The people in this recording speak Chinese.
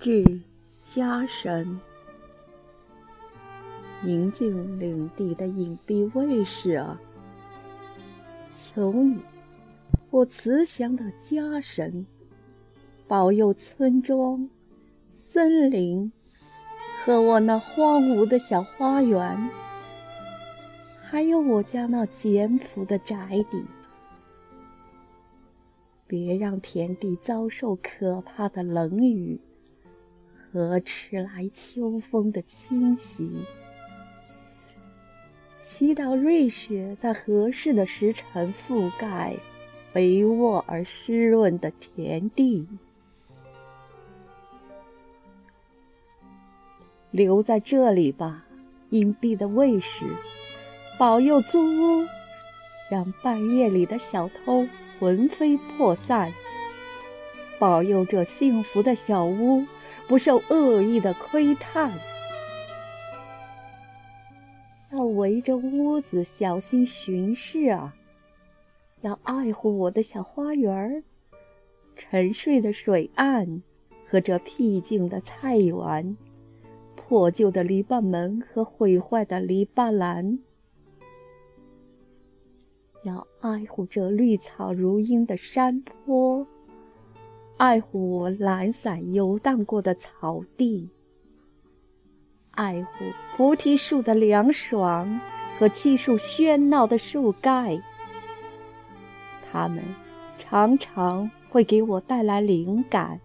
致家神。宁静领地的隐蔽卫士啊，求你，我慈祥的家神，保佑村庄、森林和我那荒芜的小花园，还有我家那简朴的宅邸。别让田地遭受可怕的冷雨和迟来秋风的侵袭。祈祷瑞雪在合适的时辰覆盖肥沃而湿润的田地。留在这里吧，隐蔽的卫士，保佑租屋，让半夜里的小偷。魂飞魄散，保佑这幸福的小屋不受恶意的窥探。要围着屋子小心巡视啊！要爱护我的小花园儿、沉睡的水岸和这僻静的菜园、破旧的篱笆门和毁坏的篱笆栏。要爱护这绿草如茵的山坡，爱护我懒散游荡过的草地，爱护菩提树的凉爽和气树喧闹的树盖。它们常常会给我带来灵感，